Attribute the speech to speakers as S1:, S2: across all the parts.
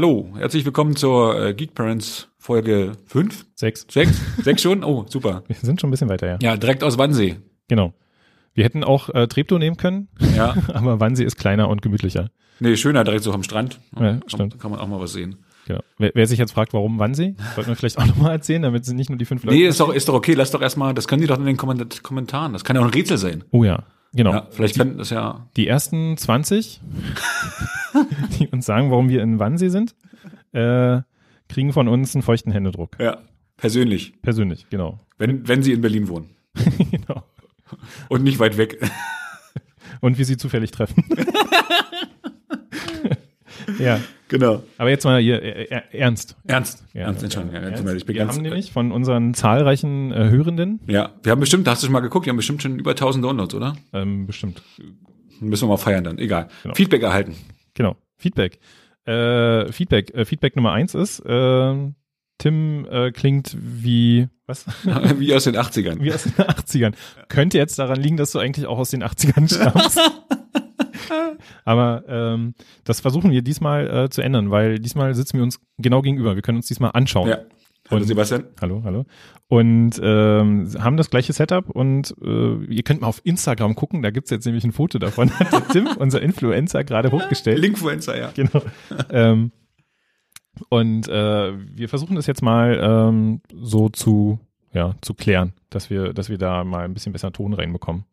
S1: Hallo, herzlich willkommen zur äh, Geek Parents Folge 5?
S2: Sechs.
S1: 6? 6 schon? Oh, super.
S2: Wir sind schon ein bisschen weiter, ja.
S1: Ja, direkt aus Wannsee.
S2: Genau. Wir hätten auch äh, Treptow nehmen können,
S1: Ja.
S2: aber Wannsee ist kleiner und gemütlicher.
S1: Nee, schöner, direkt so am Strand.
S2: Ja,
S1: kann,
S2: stimmt.
S1: Kann man auch mal was sehen.
S2: Genau. Wer, wer sich jetzt fragt, warum Wannsee, sollten wir vielleicht auch nochmal erzählen, damit sind nicht nur die fünf Leute.
S1: Nee, ist doch, ist doch okay, lass doch erstmal, das können die doch in den Komment- Kommentaren. Das kann ja auch ein Rätsel sein.
S2: Oh ja, genau.
S1: Ja, vielleicht können das ja.
S2: Die ersten 20, die uns sagen, warum wir in Wannsee sind, äh, kriegen von uns einen feuchten Händedruck.
S1: Ja, persönlich.
S2: Persönlich, genau.
S1: Wenn, wenn sie in Berlin wohnen.
S2: genau.
S1: Und nicht weit weg.
S2: Und wie sie zufällig treffen. ja,
S1: genau.
S2: aber jetzt mal hier äh, äh, ernst.
S1: Ernst.
S2: Ja,
S1: ernst, Entschuldigung. Ja,
S2: Ernst?
S1: ich bin
S2: Wir
S1: ganz,
S2: haben nämlich von unseren zahlreichen äh, Hörenden,
S1: ja, wir haben bestimmt, hast du schon mal geguckt, wir haben bestimmt schon über 1000 Downloads, oder?
S2: ähm, bestimmt,
S1: Müssen wir mal feiern dann. Egal.
S2: Genau.
S1: Feedback erhalten.
S2: genau, Feedback. Äh, Feedback, äh, Feedback Nummer eins ist, äh, Tim äh, klingt wie, was?
S1: Wie aus den 80ern.
S2: wie aus den 80ern. Könnte jetzt daran liegen, dass du eigentlich auch aus den 80ern stammst. Aber ähm, das versuchen wir diesmal äh, zu ändern, weil diesmal sitzen wir uns genau gegenüber. Wir können uns diesmal anschauen.
S1: Ja. Hallo
S2: Und-
S1: Sebastian.
S2: Hallo, hallo. Und ähm, haben das gleiche Setup und äh, ihr könnt mal auf Instagram gucken, da gibt's jetzt nämlich ein Foto davon, hat der Tim, unser Influencer, gerade hochgestellt.
S1: Linkfluencer, ja.
S2: Genau. ähm, und äh, wir versuchen das jetzt mal ähm, so zu, ja, zu klären, dass wir, dass wir da mal ein bisschen besser Ton reinbekommen.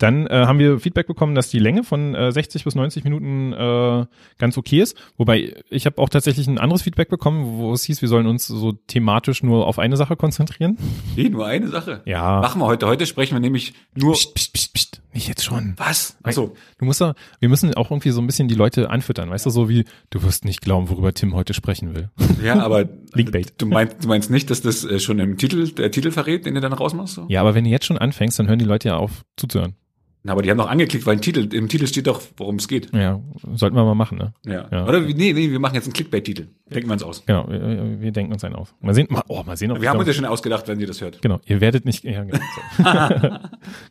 S2: Dann äh, haben wir Feedback bekommen, dass die Länge von äh, 60 bis 90 Minuten äh, ganz okay ist. Wobei ich habe auch tatsächlich ein anderes Feedback bekommen, wo es hieß, wir sollen uns so thematisch nur auf eine Sache konzentrieren.
S1: Nee, nur eine Sache.
S2: Ja.
S1: Machen wir heute. Heute sprechen wir nämlich nur.
S2: Psst, psst, psst, psst. Nicht jetzt schon.
S1: Was? Achso.
S2: Du musst da, wir müssen auch irgendwie so ein bisschen die Leute anfüttern, weißt du, so wie, du wirst nicht glauben, worüber Tim heute sprechen will.
S1: Ja, aber du meinst, du meinst nicht, dass das äh, schon im Titel, der Titel verrät, den du dann rausmachst? So?
S2: Ja, aber wenn du jetzt schon anfängst, dann hören die Leute ja auf zuzuhören.
S1: Na, aber die haben doch angeklickt, weil im Titel, im Titel steht doch, worum es geht.
S2: Ja, sollten wir mal machen, ne?
S1: Ja.
S2: Ja.
S1: Oder nee, nee, wir machen jetzt einen Clickbait-Titel. Denken wir uns aus.
S2: Genau, wir, wir denken uns einen aus. Mal sehen, mal, oh, mal sehen, ob
S1: Wir haben uns ja schon ausgedacht, wenn ihr das hört.
S2: Genau, ihr werdet nicht, ja, genau.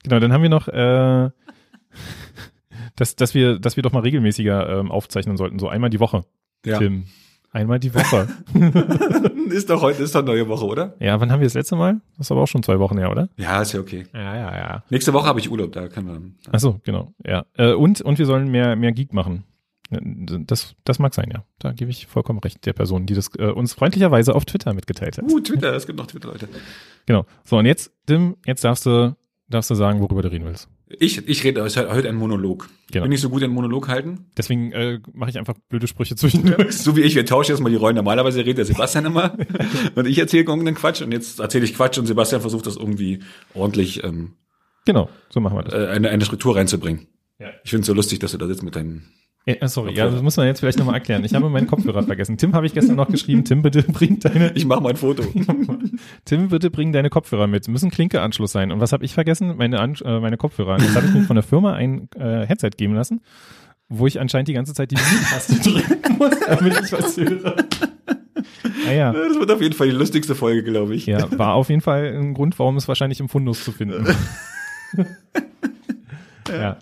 S2: Genau, dann haben wir noch, äh, dass, dass wir, dass wir doch mal regelmäßiger ähm, aufzeichnen sollten, so einmal die Woche.
S1: Ja.
S2: Tim. Einmal die Woche.
S1: ist doch heute, ist doch neue Woche, oder?
S2: ja, wann haben wir das letzte Mal? Das ist aber auch schon zwei Wochen her, oder?
S1: Ja, ist ja okay.
S2: Ja, ja, ja.
S1: Nächste Woche habe ich Urlaub, da können wir.
S2: Ach so, genau, ja. Äh, und, und wir sollen mehr, mehr Geek machen. Das, das mag sein, ja. Da gebe ich vollkommen recht der Person, die das äh, uns freundlicherweise auf Twitter mitgeteilt hat.
S1: Uh, Twitter, es gibt noch Twitter-Leute.
S2: Genau. So, und jetzt, Tim, jetzt darfst du, darfst du sagen, worüber du reden willst.
S1: Ich, ich rede heute ein Monolog.
S2: Genau.
S1: Bin ich so gut in Monolog halten?
S2: Deswegen äh, mache ich einfach blöde Sprüche zwischendurch.
S1: So wie ich, wir tauschen jetzt mal die Rollen. Normalerweise redet der Sebastian immer und ich erzähle irgendeinen Quatsch und jetzt erzähle ich Quatsch und Sebastian versucht das irgendwie ordentlich ähm,
S2: Genau, so machen wir das.
S1: äh, eine, eine Struktur reinzubringen.
S2: Ja.
S1: Ich finde es so lustig, dass du da sitzt mit deinem.
S2: Ja, sorry, ja, das muss man jetzt vielleicht nochmal erklären. Ich habe meinen Kopfhörer vergessen. Tim habe ich gestern noch geschrieben, Tim, bitte bring deine,
S1: Ich mache mal ein Foto.
S2: Tim, bitte bring deine Kopfhörer mit. Müssen Klinkeanschluss sein. Und was habe ich vergessen? Meine, An äh, meine Kopfhörer. Jetzt habe ich mir von der Firma ein äh, Headset geben lassen, wo ich anscheinend die ganze Zeit die Mute-Taste drücken muss, damit ich was höre. Ah ja.
S1: Das wird auf jeden Fall die lustigste Folge, glaube ich.
S2: Ja, war auf jeden Fall ein Grund, warum es wahrscheinlich im Fundus zu finden. ja.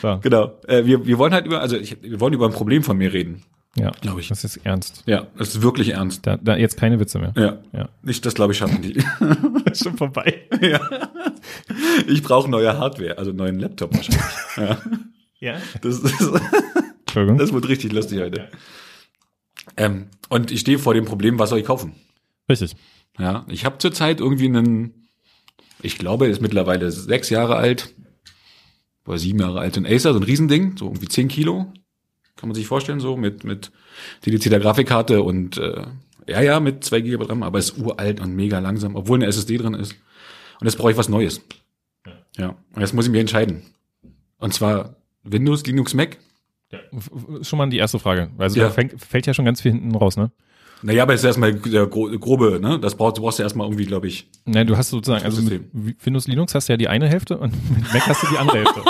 S2: So,
S1: Genau. Äh, wir, wir wollen halt über, also ich, wir wollen über ein Problem von mir reden,
S2: ja.
S1: glaube ich.
S2: Das ist ernst.
S1: Ja, das ist wirklich ernst.
S2: Da, da jetzt keine Witze mehr.
S1: Ja.
S2: Ja.
S1: Nicht, das glaube ich schaffen die.
S2: Ist schon vorbei.
S1: ja. Ich brauche neue Hardware, also neuen Laptop wahrscheinlich. ja.
S2: Ja.
S1: Das, ist,
S2: Entschuldigung.
S1: das wird richtig lustig heute. Ähm, und ich stehe vor dem Problem, was soll ich kaufen?
S2: Richtig.
S1: Ja, ich habe zurzeit irgendwie einen, ich glaube, er ist mittlerweile sechs Jahre alt oder sieben Jahre alt, ein Acer, so ein Riesending, so irgendwie zehn Kilo, kann man sich vorstellen, so mit mit dedizierter Grafikkarte und äh, ja, ja, mit zwei GB RAM, aber ist uralt und mega langsam, obwohl eine SSD drin ist. Und jetzt brauche ich was Neues. Ja, und jetzt muss ich mich entscheiden. Und zwar Windows, Linux, Mac.
S2: F- Schon mal die erste Frage. Also
S1: Ja.
S2: da fängt, fällt ja schon ganz viel hinten raus, ne?
S1: Naja, aber jetzt erstmal der gro grobe, ne? Das brauchst, du brauchst ja erstmal irgendwie, glaube ich.
S2: Ne, du hast sozusagen, also mit. Windows Linux hast du ja die eine Hälfte und mit Mac hast du die andere Hälfte.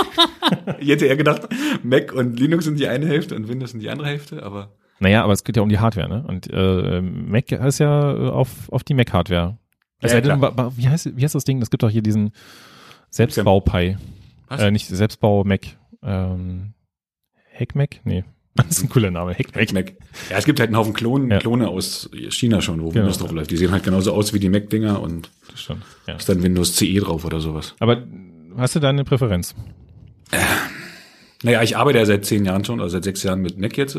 S1: Ich hätte eher gedacht, Mac und Linux sind die eine Hälfte und Windows sind die andere Hälfte, aber
S2: Naja, aber es geht ja um die Hardware, ne? Und äh, Mac ist ja auf, auf die Mac-Hardware. Es
S1: Ja,
S2: wa- wie heißt, wie heißt das Ding? Das gibt doch hier diesen Selbstbau-Pi. Äh, nicht Selbstbau-Mac. Ähm, Hack-Mac? Nee. Das ist ein cooler Name.
S1: Hackmack. Mac. Ja, es gibt halt einen Haufen Klonen, ja. Klone aus China schon, wo genau. Windows drauf läuft. Die sehen halt genauso aus wie die Mac-Dinger und das stimmt. Ja. ist dann Windows CE drauf oder sowas.
S2: Aber hast du da eine Präferenz?
S1: Äh, naja, ich arbeite ja seit zehn Jahren schon, also seit sechs Jahren mit Mac jetzt.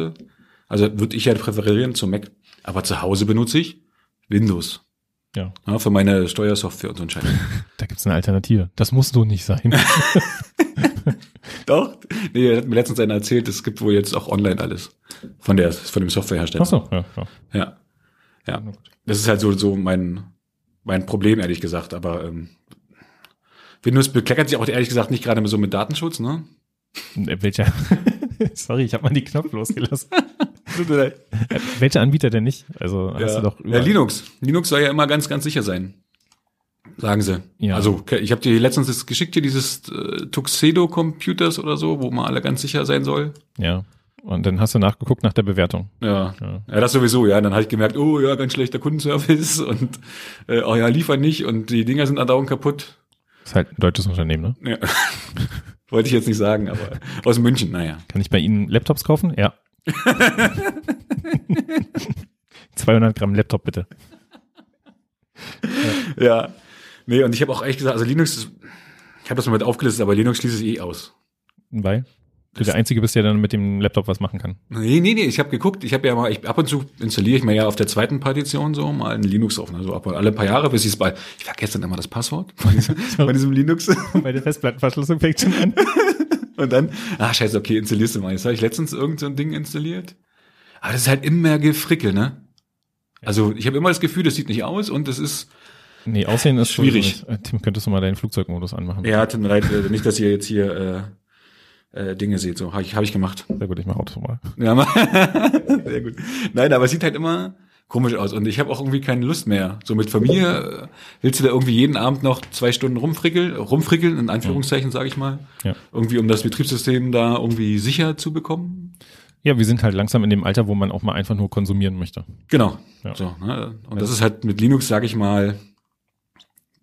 S1: Also würde ich ja präferieren zum Mac. Aber zu Hause benutze ich Windows. Ja. ja für meine Steuersoftware und so ein Scheiß.
S2: Da gibt's eine Alternative. Das muss so nicht sein.
S1: Doch. Nee, er hat mir letztens einer erzählt, es gibt wohl jetzt auch online alles. Von der, von dem Softwarehersteller. Ach so, ja, ja. Ja. Ja. Das ist halt so, so mein, mein Problem, ehrlich gesagt. Aber ähm, Windows bekleckert sich auch ehrlich gesagt nicht gerade so mit Datenschutz, ne?
S2: Äh, welcher? Sorry, ich habe mal die Knopf losgelassen. Welcher Anbieter denn nicht? Also
S1: hast ja. du doch ja, Linux. Linux soll ja immer ganz, ganz sicher sein. Sagen sie. Ja. Also ich habe dir letztens das geschickt hier dieses äh, Tuxedo Computers oder so, wo man alle ganz sicher sein soll.
S2: Ja. Und dann hast du nachgeguckt nach der Bewertung.
S1: Ja. Ja, ja das sowieso, ja. Dann habe ich gemerkt, oh ja, ganz schlechter Kundenservice und äh, oh ja, liefern nicht und die Dinger sind andauernd kaputt.
S2: Ist halt ein deutsches Unternehmen, ne? Ja.
S1: Wollte ich jetzt nicht sagen, aber aus München, naja.
S2: Kann ich bei Ihnen Laptops kaufen? Ja. 200 Gramm Laptop bitte.
S1: ja. ja. Nee, und ich habe auch echt gesagt, also Linux, ich habe das mal mit aufgelistet, aber Linux schließt es eh aus.
S2: Weil? Du der Einzige bist, der dann mit dem Laptop was machen kann.
S1: Nee, nee, nee, ich habe geguckt, ich habe ja mal, ich, ab und zu installiere ich mir ja auf der zweiten Partition so mal ein Linux auf, also ab alle paar Jahre, bis ich es bei, ich vergesse dann immer das Passwort von diesem, von diesem Linux.
S2: Meine Festplattenverschlüsselung fängt schon an.
S1: und dann, ah scheiße, okay, installierst du mal. Jetzt habe ich letztens irgend so ein Ding installiert. Aber das ist halt immer Gefrickel, ne? Also ich habe immer das Gefühl, das sieht nicht aus und das ist,
S2: Nee, Aussehen ist
S1: schwierig.
S2: So, Tim, könntest du mal deinen Flugzeugmodus anmachen?
S1: Ja, tut mir leid, äh, nicht, dass ihr jetzt hier äh, äh, Dinge seht. So, habe ich, hab ich gemacht.
S2: Sehr gut, ich mache Auto mal.
S1: Ja, mal. sehr gut. Nein, aber es sieht halt immer komisch aus und ich habe auch irgendwie keine Lust mehr. So mit Familie äh, willst du da irgendwie jeden Abend noch zwei Stunden rumfrickeln, rumfrickeln, in Anführungszeichen, sage ich mal. Ja. Irgendwie, um das Betriebssystem da irgendwie sicher zu bekommen.
S2: Ja, wir sind halt langsam in dem Alter, wo man auch mal einfach nur konsumieren möchte.
S1: Genau. Ja. So, ne? Und das ist halt mit Linux, sage ich mal,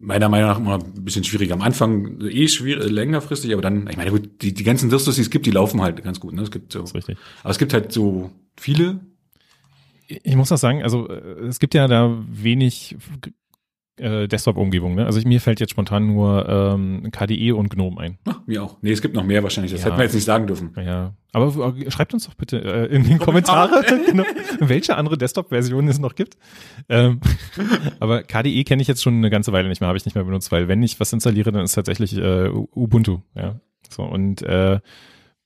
S1: meiner Meinung nach immer ein bisschen schwieriger. Am Anfang eh schwierig, längerfristig, aber dann, ich meine, gut, die, die ganzen Dirstos, die es gibt, die laufen halt ganz gut. Ne? Es gibt so, das ist richtig. Aber es gibt halt so viele.
S2: Ich muss auch sagen, also äh, es gibt ja da wenig äh, Desktop-Umgebung. Ne? Also ich, mir fällt jetzt spontan nur ähm, KDE und GNOME ein.
S1: Ach, mir auch. Nee, es gibt noch mehr wahrscheinlich. Das ja. hätten wir jetzt nicht sagen dürfen.
S2: Ja, aber äh, schreibt uns doch bitte äh, in die Kommentare, genau, welche andere Desktop-Versionen es noch gibt. Ähm, aber KDE kenne ich jetzt schon eine ganze Weile nicht mehr, habe ich nicht mehr benutzt, weil wenn ich was installiere, dann ist tatsächlich äh, Ubuntu. Ja, so und äh,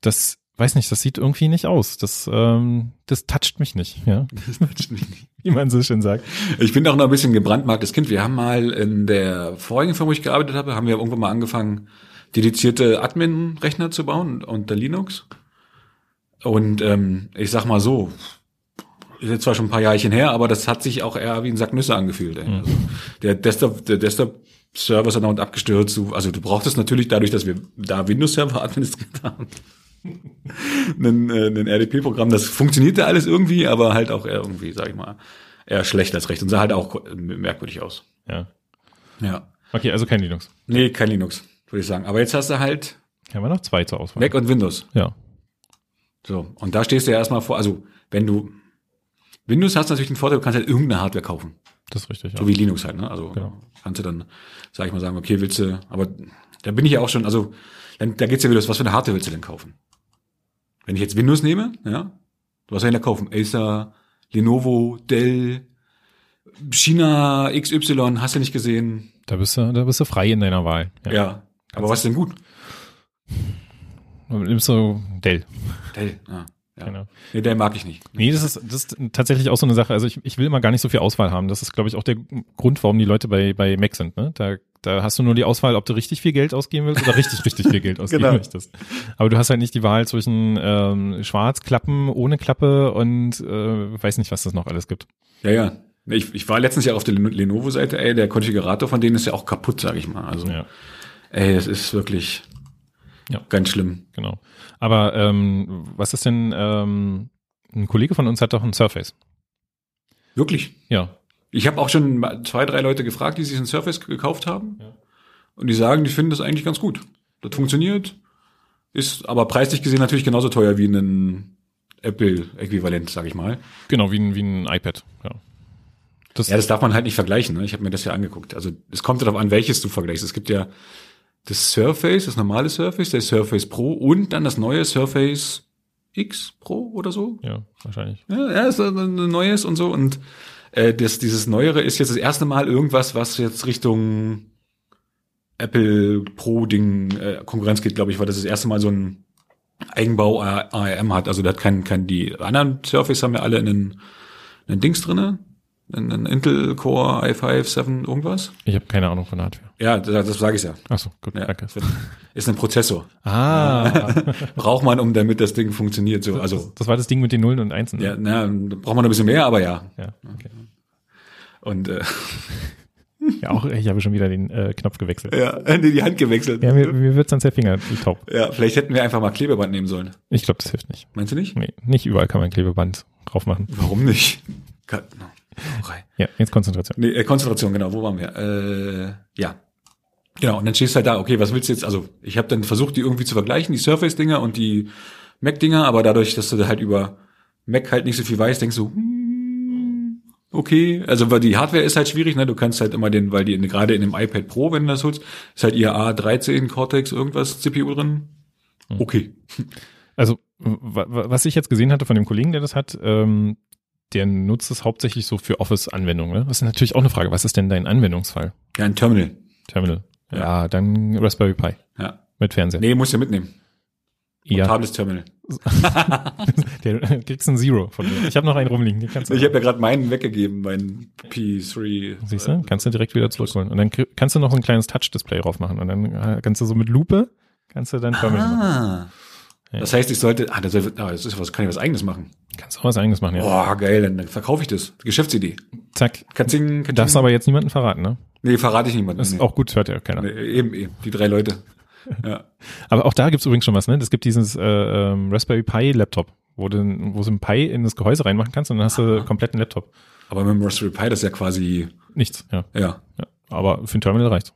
S2: das weiß nicht, das sieht irgendwie nicht aus. Das, ähm, das toucht mich nicht, ja. Das toucht mich nicht. Wie man so schön sagt.
S1: Ich bin auch noch ein bisschen gebrandmarktes Kind. Wir haben mal in der vorigen Firma, wo ich gearbeitet habe, haben wir irgendwann mal angefangen, dedizierte Admin-Rechner zu bauen unter Linux. Und ähm, ich sag mal so, ist jetzt zwar schon ein paar Jahrchen her, aber das hat sich auch eher wie ein Sack Nüsse angefühlt. Ey. Mhm. Also der Desktop, der Desktop Server ist dann abgestürzt. Also du brauchtest natürlich dadurch, dass wir da Windows-Server administriert haben, ein, äh, ein RDP-Programm. Das funktionierte alles irgendwie, aber halt auch eher irgendwie, sag ich mal, eher schlecht als recht und sah halt auch merkwürdig aus.
S2: Ja.
S1: Ja.
S2: Okay, also kein Linux.
S1: Nee, kein Linux, würde ich sagen. Aber jetzt hast du halt.
S2: Haben wir noch zwei zur Auswahl.
S1: Mac und Windows.
S2: Ja.
S1: So. Und da stehst du ja erstmal vor, also, wenn du Windows hast natürlich den Vorteil, du kannst halt irgendeine Hardware kaufen.
S2: Das ist richtig,
S1: ja. So wie Linux halt, ne? Also genau. kannst du dann, sag ich mal, sagen, okay, willst du, aber da bin ich ja auch schon, also dann, da geht's ja wieder, was für eine Hardware willst du denn kaufen? Wenn ich jetzt Windows nehme, ja, was soll ich da kaufen? Acer, Lenovo, Dell, China, XY, hast du nicht gesehen?
S2: Da bist du, da bist du frei in deiner Wahl.
S1: Ja, ja aber was ist denn gut?
S2: Nimmst du Dell.
S1: Dell, ja. Ja. Genau. Nee, der mag ich nicht.
S2: Nee, das ist, das ist tatsächlich auch so eine Sache. Also ich, ich will immer gar nicht so viel Auswahl haben. Das ist, glaube ich, auch der Grund, warum die Leute bei, bei Mac sind. Ne? Da, da hast du nur die Auswahl, ob du richtig viel Geld ausgeben willst oder richtig, richtig viel Geld ausgeben genau. möchtest. Aber du hast halt nicht die Wahl zwischen ähm, Schwarzklappen ohne Klappe und äh, weiß nicht, was das noch alles gibt.
S1: Ja, ja. Ich, ich war letztens ja auf der Lenovo-Seite, ey, der Konfigurator von denen ist ja auch kaputt, sage ich mal. Also, ja. ey, das ist wirklich ja. ganz schlimm.
S2: Genau. Aber ähm, was ist denn, ähm, ein Kollege von uns hat doch ein Surface.
S1: Wirklich?
S2: Ja.
S1: Ich habe auch schon zwei, drei Leute gefragt, die sich ein Surface gekauft haben. Ja. Und die sagen, die finden das eigentlich ganz gut. Das funktioniert, ist aber preislich gesehen natürlich genauso teuer wie ein Apple-Äquivalent, sag ich mal.
S2: Genau, wie ein, wie ein iPad. Ja.
S1: Das, ja, das darf man halt nicht vergleichen. Ne? Ich habe mir das ja angeguckt. Also es kommt darauf an, welches du vergleichst. Es gibt ja das Surface, das normale Surface, der Surface Pro und dann das neue Surface X Pro oder so.
S2: Ja, wahrscheinlich.
S1: Ja, ja ist ein neues und so. Und äh, das, dieses Neuere ist jetzt das erste Mal irgendwas, was jetzt Richtung Apple Pro-Ding äh, Konkurrenz geht, glaube ich, weil das das erste Mal so ein Eigenbau ARM hat. Also der hat kein, kein die anderen Surface haben ja alle einen, einen Dings drinne, einen Intel Core i5 7 irgendwas.
S2: Ich habe keine Ahnung von Hardware.
S1: Ja, das, das sage ich ja.
S2: Ach so, gut,
S1: Ja,
S2: danke.
S1: Ist ein Prozessor.
S2: Ah,
S1: Braucht man, um damit das Ding funktioniert. So, also
S2: das war das Ding mit den Nullen und Einsen. ne?
S1: ja, na, da braucht man ein bisschen mehr, aber ja.
S2: ja, okay.
S1: Und äh,
S2: ja auch, ich habe schon wieder den äh, Knopf gewechselt.
S1: ja, nee, die Hand gewechselt.
S2: Ja, mir, mir wird's ans der Finger taub.
S1: Ja, vielleicht hätten wir einfach mal Klebeband nehmen sollen.
S2: Ich glaube, das hilft nicht.
S1: Meinst du nicht?
S2: Nee, nicht überall kann man Klebeband drauf machen.
S1: Warum nicht? No. Raucherei.
S2: Ja, jetzt Konzentration.
S1: Nee, äh, Konzentration, genau, wo waren wir? Äh, ja. Genau, und dann stehst du halt da, okay, was willst du jetzt? Also, ich habe dann versucht, die irgendwie zu vergleichen, die Surface-Dinger und die Mac-Dinger, aber dadurch, dass du halt über Mac halt nicht so viel weißt, denkst du, hm, okay, also weil die Hardware ist halt schwierig, ne? Du kannst halt immer den, weil die in, gerade in dem iPad Pro, wenn du das holst, ist halt ihr A13 Cortex irgendwas CPU drin. Okay.
S2: Also, wa- wa- was ich jetzt gesehen hatte von dem Kollegen, der das hat, ähm, der nutzt es hauptsächlich so für Office-Anwendungen. Ne? Das ist natürlich auch eine Frage. Was ist denn dein Anwendungsfall?
S1: Ja, ein Terminal.
S2: Terminal. Ja,
S1: Ja.
S2: dann Raspberry Pi
S1: Ja.
S2: mit Fernseher.
S1: Nee, musst du mitnehmen.
S2: ja,
S1: Portables Terminal.
S2: der kriegst ein Zero von mir. Ich habe noch einen rumliegen.
S1: Ich habe ja gerade meinen weggegeben, meinen P3.
S2: siehst du? Kannst du direkt wieder zurückholen. Und dann kannst du noch ein kleines Touch-Display drauf machen. Und dann äh, kannst du so mit Lupe, kannst du dann Terminal machen.
S1: Das heißt, ich sollte, ah, das, ah, das ist was, kann ich was eigenes machen.
S2: Kannst auch was eigenes machen, ja.
S1: Boah, geil, dann verkaufe ich das. Geschäftsidee.
S2: Zack.
S1: Katzing, Katzing.
S2: Darfst aber jetzt niemanden verraten, ne?
S1: Nee, verrate ich niemandem.
S2: Das ist
S1: nee.
S2: auch gut, hört ja keiner.
S1: Nee, eben, eben, die drei Leute. Ja.
S2: Aber auch da gibt's übrigens schon was, ne? Es gibt dieses äh, ähm, Raspberry Pi Laptop, wo du, wo du ein Pi in das Gehäuse reinmachen kannst und dann hast du kompletten Laptop.
S1: Aber mit dem Raspberry Pi, das ist ja quasi,
S2: Nichts, ja.
S1: ja,
S2: ja. Aber für ein Terminal reicht.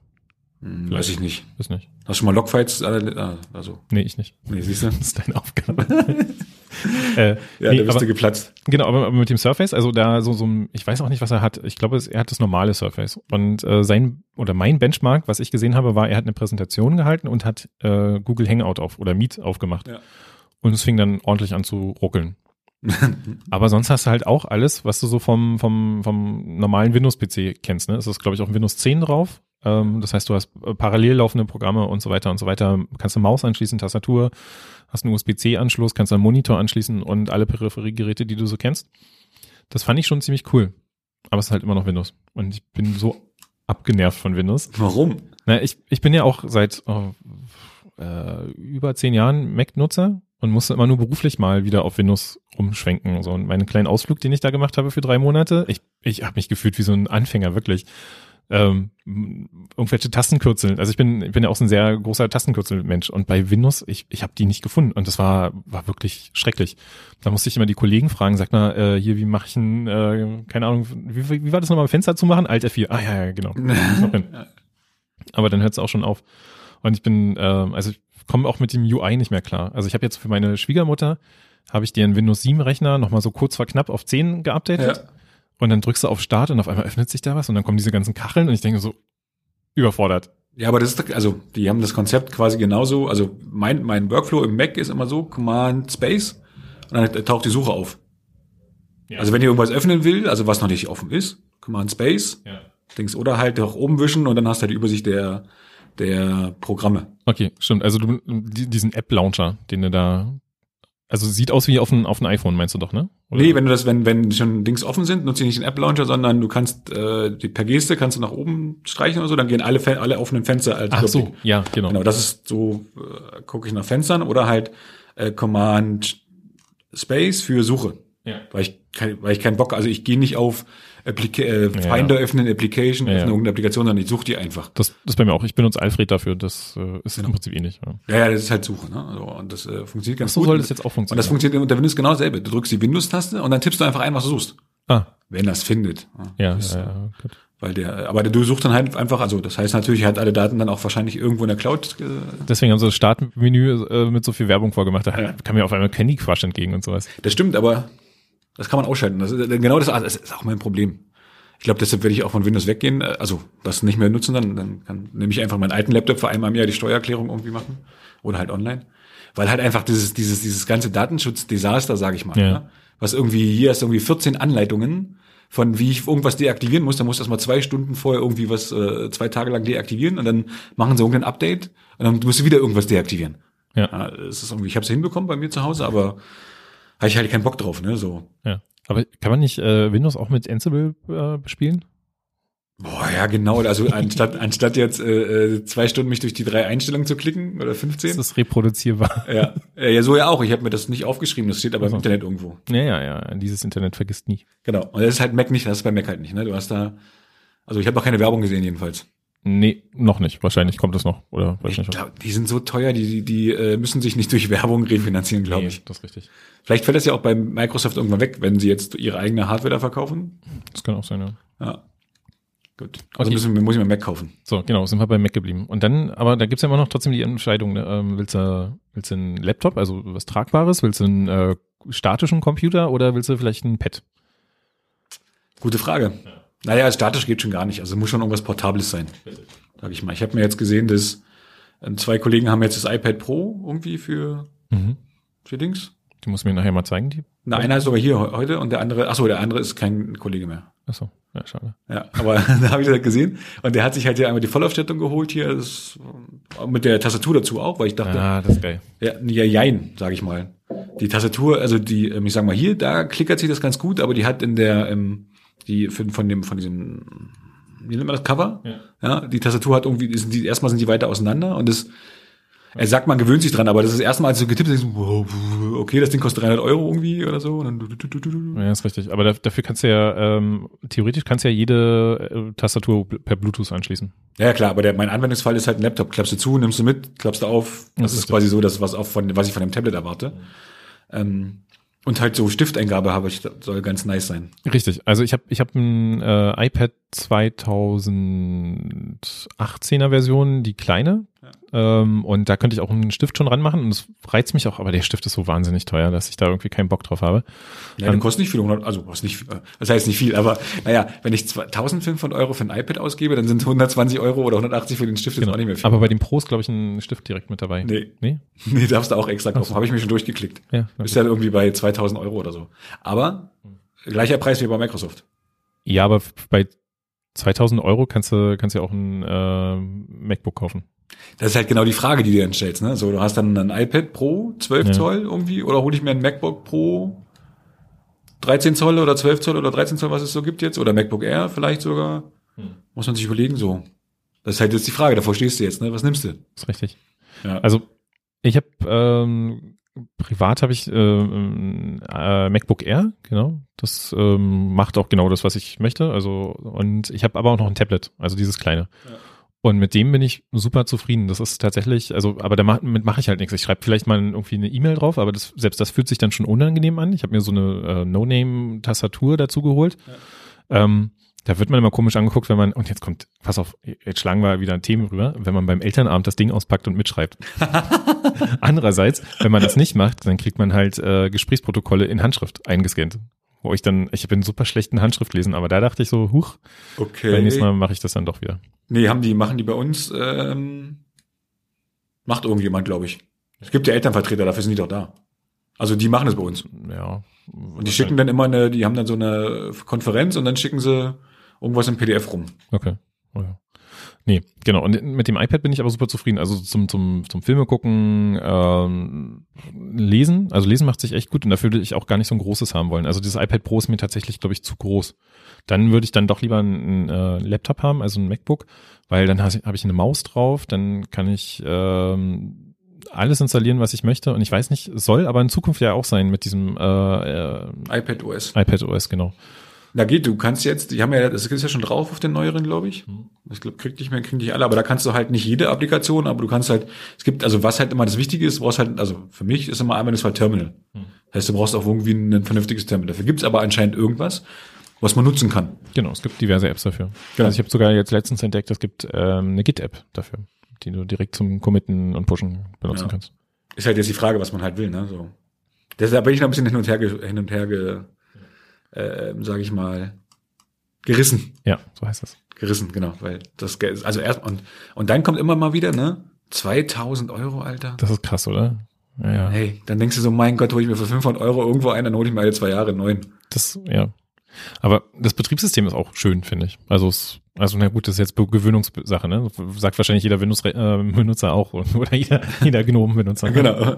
S1: Hm, weiß ich nicht.
S2: Ist nicht.
S1: Hast du schon mal Logfights? Ah, Also,
S2: Nee, ich nicht.
S1: nee, siehst du?
S2: Das ist deine Aufgabe. äh,
S1: Ja,
S2: nee,
S1: da bist
S2: aber,
S1: du geplatzt.
S2: genau, aber, aber mit dem Surface, also da so, so ein, ich weiß auch nicht, was er hat. Ich glaube, es, er hat das normale Surface. Und äh, sein oder mein Benchmark, was ich gesehen habe, war, er hat eine Präsentation gehalten und hat äh, Google Hangout auf oder Meet aufgemacht.
S1: Ja.
S2: Und es fing dann ordentlich an zu ruckeln. Aber sonst hast du halt auch alles, was du so vom, vom, vom normalen Windows-PC kennst. Ne? Es ist, glaube ich, auch Windows 10 drauf. Ähm, das heißt, du hast äh, parallel laufende Programme und so weiter und so weiter. Kannst eine Maus anschließen, Tastatur, hast einen USB-C-Anschluss, kannst einen Monitor anschließen und alle Peripheriegeräte, die du so kennst. Das fand ich schon ziemlich cool. Aber es ist halt immer noch Windows. Und ich bin so abgenervt von Windows.
S1: Warum?
S2: Na, ich, ich bin ja auch seit oh, äh, über zehn Jahren Mac-Nutzer und musste immer nur beruflich mal wieder auf Windows rumschwenken. So, und meinen kleinen Ausflug, den ich da gemacht habe für drei Monate, ich, ich habe mich gefühlt wie so ein Anfänger, wirklich. Ähm, irgendwelche Tastenkürzel. Also ich bin, ich bin ja auch so ein sehr großer Tastenkürzelmensch und bei Windows, ich, ich habe die nicht gefunden und das war, war wirklich schrecklich. Da musste ich immer die Kollegen fragen, sag mal, äh, hier, wie mache ich ein, äh, keine Ahnung, wie, wie war das nochmal, Fenster zu machen? Alt F4. Ah ja, ja, genau. Aber dann hört es auch schon auf. Und ich bin, äh, also ich komme auch mit dem UI nicht mehr klar. Also ich habe jetzt für meine Schwiegermutter, habe ich den Windows 7 Rechner nochmal so kurz vor knapp auf 10 geupdatet.
S1: Ja.
S2: Und dann drückst du auf Start und auf einmal öffnet sich da was und dann kommen diese ganzen Kacheln und ich denke so, überfordert.
S1: Ja, aber das ist, also, die haben das Konzept quasi genauso, also mein, mein Workflow im Mac ist immer so, Command Space, und dann taucht die Suche auf.
S2: Ja.
S1: Also wenn ihr irgendwas öffnen will, also was noch nicht offen ist, Command Space,
S2: Ja.
S1: Dings, oder halt nach oben wischen und dann hast du halt die Übersicht der, der Programme.
S2: Okay, stimmt. Also du, die- diesen App-Launcher, den du da, also sieht aus wie auf ein, auf ein iPhone, meinst du doch, ne? Oder?
S1: Nee, wenn du das, wenn, wenn schon Dings offen sind, nutze ich nicht den App-Launcher, sondern du kannst, äh, die per Geste kannst du nach oben streichen oder so, dann gehen alle, alle offenen Fenster als
S2: Ach so, ja, genau.
S1: Genau, das ist so, äh, gucke ich nach Fenstern oder halt äh, Command Space für Suche.
S2: Ja.
S1: Weil ich, kein, weil ich keinen Bock, also ich gehe nicht auf Applica äh, Finder öffnen, Application,
S2: Ja, ja.
S1: öffnen irgendeine Applikation, sondern ich suche die einfach.
S2: Das, das bei mir auch. Ich benutze Alfred dafür. Das äh, ist im Prinzip ähnlich. Ja.
S1: Ja, ja, das ist halt Suche, ne? Also, und das äh, funktioniert ganz
S2: So
S1: gut.
S2: soll das jetzt auch
S1: und
S2: funktionieren.
S1: das funktioniert unter Windows genau dasselbe. Du drückst die Windows-Taste und dann tippst du einfach ein, was du suchst.
S2: ah,
S1: Wenn das findet.
S2: ja,
S1: Das,
S2: ja, ja, gut.
S1: Weil der, aber du suchst dann halt einfach, also das heißt natürlich, er hat alle Daten dann auch wahrscheinlich irgendwo in der Cloud. Äh,
S2: Deswegen haben sie das Startmenü äh, mit so viel Werbung vorgemacht. Da
S1: Ja.
S2: kam mir auf einmal Candy Crush entgegen und sowas.
S1: das stimmt, aber das kann man ausschalten. Das, ist- genau das, das ist auch mein Problem. Ich glaube, deshalb werde ich auch von Windows weggehen, äh, also das nicht mehr nutzen, dann, dann kann nehme ich einfach meinen alten Laptop für einmal im Jahr die Steuererklärung irgendwie machen. Oder halt online. Weil halt einfach dieses, dieses, dieses ganze Datenschutzdesaster, sage ich mal,
S2: Ja.
S1: ne? was irgendwie, hier ist irgendwie 14 Anleitungen von wie ich irgendwas deaktivieren muss, da muss erst mal zwei Stunden vorher irgendwie was, äh, zwei Tage lang deaktivieren und dann machen sie irgendein Update und dann musst du wieder irgendwas deaktivieren.
S2: Ja.
S1: Ja, es ist irgendwie, ich habe es hinbekommen bei mir zu Hause, aber habe ich halt keinen Bock drauf, ne? So.
S2: Ja. Aber kann man nicht äh, Windows auch mit Ansible äh, bespielen?
S1: Boah, ja, genau. Also anstatt, anstatt jetzt äh, äh, zwei Stunden mich durch die drei Einstellungen zu klicken oder 15.
S2: Ist das reproduzierbar?
S1: ja. Ja, so ja auch. Ich habe mir das nicht aufgeschrieben, das steht aber im
S2: Also.
S1: Internet irgendwo.
S2: ja, ja, ja. Dieses Internet vergisst nie.
S1: Genau. Und das ist halt Mac nicht, das ist bei Mac halt nicht, ne? Du hast da. Also ich habe noch keine Werbung gesehen jedenfalls.
S2: Nee, noch nicht. Wahrscheinlich kommt es noch. Oder weiß
S1: Ich
S2: nicht.
S1: glaube, die sind so teuer, die, die, die äh, müssen sich nicht durch Werbung refinanzieren, glaube
S2: Nee,
S1: ich.
S2: Das ist richtig.
S1: Vielleicht fällt das ja auch bei Microsoft irgendwann weg, wenn sie jetzt ihre eigene Hardware da verkaufen.
S2: Das kann auch sein, ja.
S1: Ja. Gut. Also
S2: Okay.
S1: müssen, muss ich mir Mac kaufen.
S2: So, genau, sind wir bei Mac geblieben. Und dann, aber da gibt's ja immer noch trotzdem die Entscheidung, ne? ähm, willst du, willst du einen Laptop, also was Tragbares, willst du einen äh, statischen Computer oder willst du vielleicht ein Pad?
S1: Gute Frage. Naja, statisch geht schon gar nicht. Also muss schon irgendwas Portables sein. Sag ich mal. Ich habe mir jetzt gesehen, dass äh, zwei Kollegen haben jetzt das iPad Pro irgendwie für,
S2: Mhm.
S1: für Dings.
S2: Die muss mir nachher mal zeigen, die.
S1: Na, einer ist sogar hier he- heute und der andere, ach so, der andere ist kein Kollege mehr.
S2: Achso, ja, schade.
S1: Ja, aber da habe ich das gesehen. Und der hat sich halt hier einmal die Vollausstattung geholt hier, das, mit der Tastatur dazu auch, weil ich dachte,
S2: Ah, das ist geil.
S1: ja, ja jein, sage ich mal. Die Tastatur, also die, ähm, ich sag mal hier, da klickert sich das ganz gut, aber die hat in der, ähm, die von, von dem, von diesem, wie nennt man das Cover?
S2: Ja.
S1: Ja, die Tastatur hat irgendwie, sind die, erstmal sind die weiter auseinander und das, er sagt, man gewöhnt sich dran, aber das ist erstmal, als du getippt hast, okay, das Ding kostet 300 Euro irgendwie oder so.
S2: Ja, ist richtig. Aber da, dafür kannst du ja, ähm, theoretisch kannst du ja jede äh, Tastatur per Bluetooth anschließen.
S1: Ja, klar, aber der, mein Anwendungsfall ist halt ein Laptop. Klappst du zu, nimmst du mit, klappst du auf. Das
S2: Das
S1: ist
S2: ist
S1: quasi so das, was, auch von, was ich von dem Tablet erwarte. Ähm, und halt so Stifteingabe habe ich, soll ganz nice sein.
S2: Richtig. Also ich habe ich hab ein äh, iPad 2018er Version, die kleine. Ähm, und da könnte ich auch einen Stift schon ranmachen und es reizt mich auch, aber der Stift ist so wahnsinnig teuer, dass ich da irgendwie keinen Bock drauf habe.
S1: Ja, der
S2: Ähm,
S1: kostet nicht viel, 100, also was nicht, äh, das heißt nicht viel, aber naja, wenn ich 1500 Euro für ein iPad ausgebe, dann sind 120 Euro oder 180 für den Stift jetzt auch nicht mehr viel.
S2: Genau. Aber bei dem Pro ist, glaube ich, ein Stift direkt mit dabei.
S1: nee,
S2: Nee?
S1: nee, darfst du auch extra kaufen. Habe ich mir schon durchgeklickt.
S2: Ja.
S1: Bist ja irgendwie bei 2000 Euro oder so. Aber gleicher Preis wie bei Microsoft.
S2: Ja, aber bei 2000 Euro kannst du, kannst du ja auch ein äh, MacBook kaufen.
S1: Das ist halt genau die Frage, die du dann stellst. Ne? So, du hast dann ein iPad Pro 12
S2: Ja.
S1: Zoll irgendwie oder hole ich mir ein MacBook Pro 13 Zoll oder 12 Zoll oder 13 Zoll, was es so gibt jetzt oder MacBook Air vielleicht sogar.
S2: Hm.
S1: Muss man sich überlegen so. Das ist halt jetzt die Frage, davor stehst du jetzt, ne? Was nimmst du?
S2: Ist richtig.
S1: Ja.
S2: Also ich habe ähm, privat habe ich äh, äh, MacBook Air, genau. Das ähm, macht auch genau das, was ich möchte. Also und ich habe aber auch noch ein Tablet, also dieses kleine.
S1: Ja.
S2: Und mit dem bin ich super zufrieden. Das ist tatsächlich, also, aber damit mache ich halt nichts. Ich schreibe vielleicht mal irgendwie eine E-Mail drauf, aber das, selbst das fühlt sich dann schon unangenehm an. Ich habe mir so eine äh, No-Name-Tastatur dazu geholt. Ähm, da wird man immer komisch angeguckt, wenn man, und jetzt kommt, pass auf, jetzt schlagen wir wieder ein Thema rüber, wenn man beim Elternabend das Ding auspackt und mitschreibt. Andererseits, wenn man das nicht macht, dann kriegt man halt äh, Gesprächsprotokolle in Handschrift eingescannt. Wo ich dann, ich bin super schlechten Handschrift lesen, aber da dachte ich so, huch,
S1: Okay.
S2: beim nächsten Mal mache ich das dann doch wieder.
S1: Nee, haben die, machen die bei uns, ähm, macht irgendjemand, glaube ich. Es gibt ja Elternvertreter, dafür sind die doch da. Also die machen es bei uns.
S2: Ja.
S1: Und die schicken dann immer eine, die haben dann so eine Konferenz und dann schicken sie irgendwas im PDF rum.
S2: Okay. Oh ja. Nee, genau. Und mit dem iPad bin ich aber super zufrieden. Also zum, zum, zum Filme gucken, ähm, lesen. Also lesen macht sich echt gut und dafür würde ich auch gar nicht so ein großes haben wollen. Also dieses iPad Pro ist mir tatsächlich, glaube ich, zu groß. Dann würde ich dann doch lieber einen äh, Laptop haben, also ein MacBook, weil dann habe ich eine Maus drauf, dann kann ich ähm, alles installieren, was ich möchte. Und ich weiß nicht, soll aber in Zukunft ja auch sein mit diesem äh, äh,
S1: iPad OS.
S2: iPad OS, genau.
S1: Na geht, du kannst jetzt, die haben ja, das ist ja schon drauf auf den neueren, glaube ich.
S2: Mhm.
S1: Ich glaube, kriegt nicht mehr, kriegen nicht alle, aber da kannst du halt nicht jede Applikation, aber du kannst halt, es gibt, also was halt immer das Wichtige ist, du brauchst halt, also für mich ist immer einmal das halt Terminal.
S2: Mhm.
S1: Das heißt, du brauchst auch irgendwie ein vernünftiges Terminal. Dafür gibt's aber anscheinend irgendwas. was man nutzen kann.
S2: Genau, es gibt diverse Apps dafür.
S1: Genau.
S2: Also ich habe sogar jetzt letztens entdeckt, es gibt ähm, eine Git-App dafür, die du direkt zum Committen und Pushen benutzen
S1: Ja.
S2: kannst.
S1: Ist halt jetzt die Frage, was man halt will, ne? So. Deshalb bin ich noch ein bisschen hin und her, hin und her, ge, äh, sage ich mal, gerissen.
S2: Ja, so heißt das.
S1: Gerissen, genau, weil das Geld, also erst und und dann kommt immer mal wieder, ne? 2000 Euro, Alter.
S2: Das ist krass, oder? Ja, ja.
S1: Hey, dann denkst du so, mein Gott, hole ich mir für 500 Euro irgendwo ein, dann hole ich mir alle zwei Jahre einen neuen.
S2: Das, ja. Aber das Betriebssystem ist auch schön, finde ich. Also es, also na gut, das ist jetzt Gewöhnungssache, ne? Sagt wahrscheinlich jeder Windows-Benutzer auch oder jeder, jeder Gnome-Benutzer.
S1: Genau.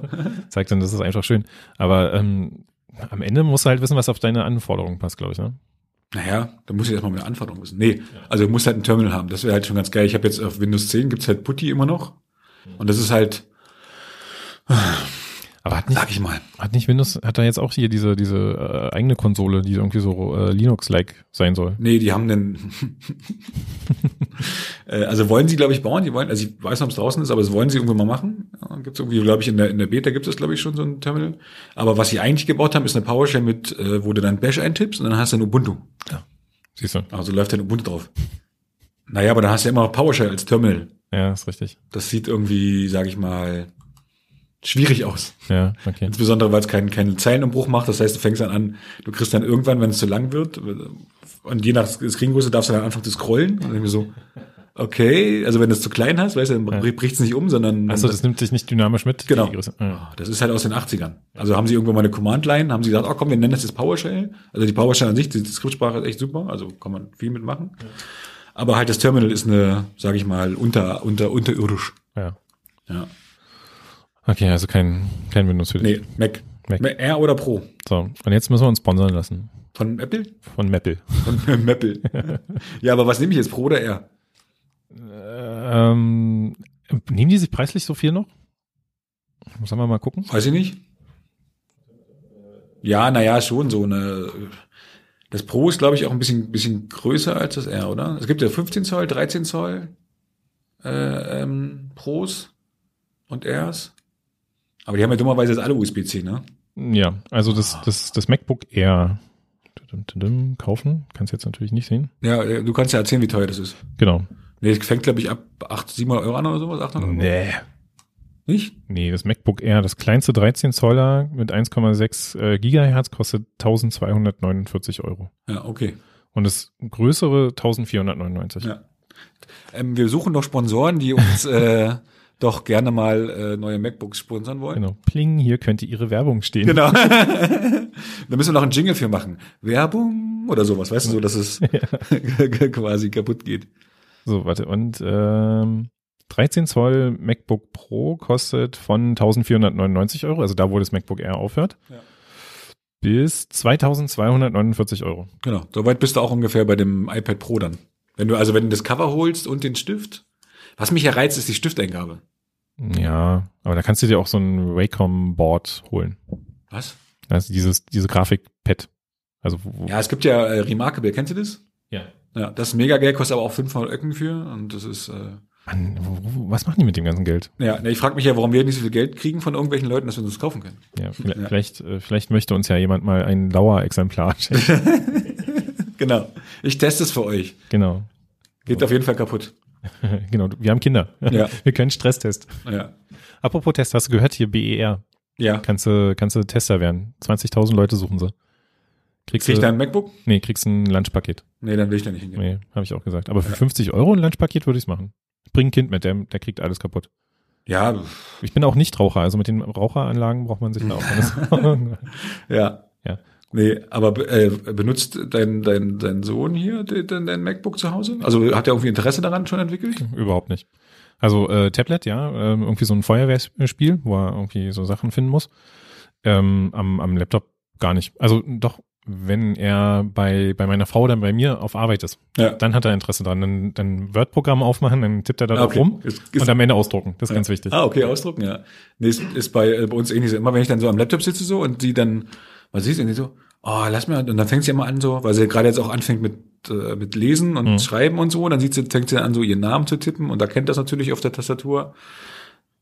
S2: Sagt dann, das ist einfach schön. Aber ähm, am Ende musst du halt wissen, was auf deine Anforderungen passt, glaube ich, ne?
S1: Naja, da muss ich erstmal meine Anforderungen wissen. Nee, also du musst halt ein Terminal haben. Das wäre halt schon ganz geil. Ich habe jetzt auf Windows 10 gibt's halt Putty immer noch. Und das ist halt,
S2: Aber hat nicht,
S1: sag ich mal,
S2: hat nicht Windows, hat da jetzt auch hier diese, diese äh, eigene Konsole, die irgendwie so äh, Linux-like sein soll?
S1: nee, die haben den, äh, also wollen sie, glaube ich, bauen. Die wollen, also ich weiß nicht, ob es draußen ist, aber das wollen sie irgendwann mal machen. Ja, gibt's irgendwie, glaube ich, in der, in der Beta gibt es, glaube ich, schon so ein Terminal. Aber was sie eigentlich gebaut haben, ist eine PowerShell mit, äh, wo du dann Bash eintippst und dann hast du ein Ubuntu.
S2: Siehst du?
S1: Also läuft dann Ubuntu drauf. Naja, aber dann hast du ja immer noch PowerShell als Terminal.
S2: Ja, ist richtig.
S1: Das sieht irgendwie, sage ich mal, schwierig aus.
S2: Ja, okay.
S1: Insbesondere, weil es keinen, keinen Zeilenumbruch macht. Das heißt, du fängst dann an, du kriegst dann irgendwann, wenn es zu lang wird, und je nach Screengröße darfst du dann anfangen zu scrollen. Und dann so, okay, also wenn du es zu klein hast, weißt du, dann
S2: Ja.
S1: bricht es nicht um, sondern
S2: Achso, das nimmt sich nicht dynamisch mit?
S1: Genau.
S2: Größe. Ja.
S1: das ist halt aus den 80ern. Also haben sie irgendwann mal eine Command-Line, haben sie gesagt, oh komm, wir nennen das jetzt PowerShell. Also die PowerShell an sich, die, die Skriptsprache ist echt super, also kann man viel mitmachen. Aber halt das Terminal ist eine, sage ich mal, unter, unter, unterirdisch.
S2: ja.
S1: Ja.
S2: Okay, also kein, kein Windows für dich.
S1: Nee, Mac.
S2: Mac.
S1: R oder Pro.
S2: So, und jetzt müssen wir uns sponsern lassen.
S1: Von Apple?
S2: Von Maple.
S1: Von Apple. ja, aber was nehme ich jetzt, Pro oder R?
S2: Ähm, nehmen die sich preislich so viel noch? Sollen wir mal gucken?
S1: Weiß ich nicht. Ja, naja, schon so eine. Das Pro ist, glaube ich, auch ein bisschen, bisschen größer als das R, oder? Es gibt ja 15 Zoll, 13 Zoll äh, ähm, Pros und Rs. Aber die haben ja dummerweise jetzt alle USB-C, ne?
S2: Ja, also das, das, das MacBook Air kaufen. Kannst jetzt natürlich nicht sehen.
S1: Ja, äh, du kannst ja erzählen, wie teuer das ist.
S2: Genau.
S1: Nee, das fängt, glaube ich, ab 800, 700 Euro an oder sowas, 800 Euro.
S2: Nee.
S1: Nicht?
S2: Nee, das MacBook Air, das kleinste 13 Zoller mit 1,6 äh, Gigahertz kostet 1249 Euro.
S1: Ja, okay.
S2: Und das größere 1499.
S1: Ja. Ähm, wir suchen noch Sponsoren, die uns äh, doch gerne mal äh, neue MacBooks sponsern wollen.
S2: Genau. Pling, hier könnte Ihre Werbung stehen.
S1: Genau. da müssen wir noch einen Jingle für machen. Werbung oder sowas, weißt du, so dass es quasi kaputt geht.
S2: So, warte, und ähm, 13 Zoll MacBook Pro kostet von 1499 Euro, also da, wo das MacBook Air aufhört,
S1: Ja.
S2: bis 2249 Euro.
S1: Genau. Soweit bist du auch ungefähr bei dem iPad Pro dann. Wenn du, also wenn du das Cover holst und den Stift. Was mich ja reizt, ist die Stifteingabe.
S2: Ja, aber da kannst du dir auch so ein Wacom-Board holen.
S1: Was?
S2: Also dieses, diese Grafik-Pad. Also,
S1: Ja, es gibt ja äh, Remarkable, kennst du das?
S2: ja.
S1: Ja, das ist mega Geld, kostet aber auch 500 Öcken für und das ist, äh,
S2: Mann, was machen die mit dem ganzen Geld?
S1: ja, ne, ich frage mich ja, warum wir nicht so viel Geld kriegen von irgendwelchen Leuten, dass wir uns das kaufen können.
S2: Ja, vielleicht,
S1: Ja.
S2: Vielleicht, äh, vielleicht möchte uns ja jemand mal ein Lauer-Exemplar schenken.
S1: Genau. Ich teste es für euch.
S2: genau.
S1: Geht auf jeden Fall kaputt.
S2: genau, wir haben Kinder.
S1: Ja.
S2: Wir können Stresstest.
S1: Ja.
S2: Apropos Test, hast du gehört hier BER?
S1: Ja.
S2: Kannst du, kannst du Tester werden. 20.000 Leute suchen sie. Kriegst
S1: Krieg ich
S2: du,
S1: da ein MacBook?
S2: nee, kriegst ein Lunchpaket.
S1: Nee, dann will ich da nicht hingehen.
S2: Nee, habe ich auch gesagt. Aber für
S1: Ja.
S2: 50 Euro ein Lunchpaket würde ich es machen. Bring ein Kind mit, der, der kriegt alles kaputt.
S1: Ja,
S2: Ich bin auch nicht Raucher, also mit den Raucheranlagen braucht man sich da auch alles.
S1: ja.
S2: Ja.
S1: Nee, aber äh, benutzt dein, dein, dein Sohn hier dein, dein MacBook zu Hause? Also hat er irgendwie Interesse daran schon entwickelt?
S2: Überhaupt nicht. Also äh, Tablet, ja, ähm, irgendwie so ein Feuerwehrspiel, wo er irgendwie so Sachen finden muss. Ähm, am, am Laptop gar nicht. Also doch, wenn er bei, bei meiner Frau dann bei mir auf Arbeit ist,
S1: Ja.
S2: dann hat er Interesse dran. Dann, dann Word-Programm aufmachen, dann tippt er da drauf rum
S1: Ist, ist,
S2: und am Ende ausdrucken. Das ist ganz wichtig.
S1: Ah, okay, ausdrucken, ja. Nee, ist, ist bei, äh, bei uns ähnlich so. Immer wenn ich dann so am Laptop sitze so und die dann, was du, und die so, oh, lass mal, und dann fängt sie immer an so, weil sie gerade jetzt auch anfängt mit, äh, mit Lesen und
S2: Mhm.
S1: Schreiben und so, und dann sieht sie, fängt sie an so ihren Namen zu tippen und erkennt das natürlich auf der Tastatur.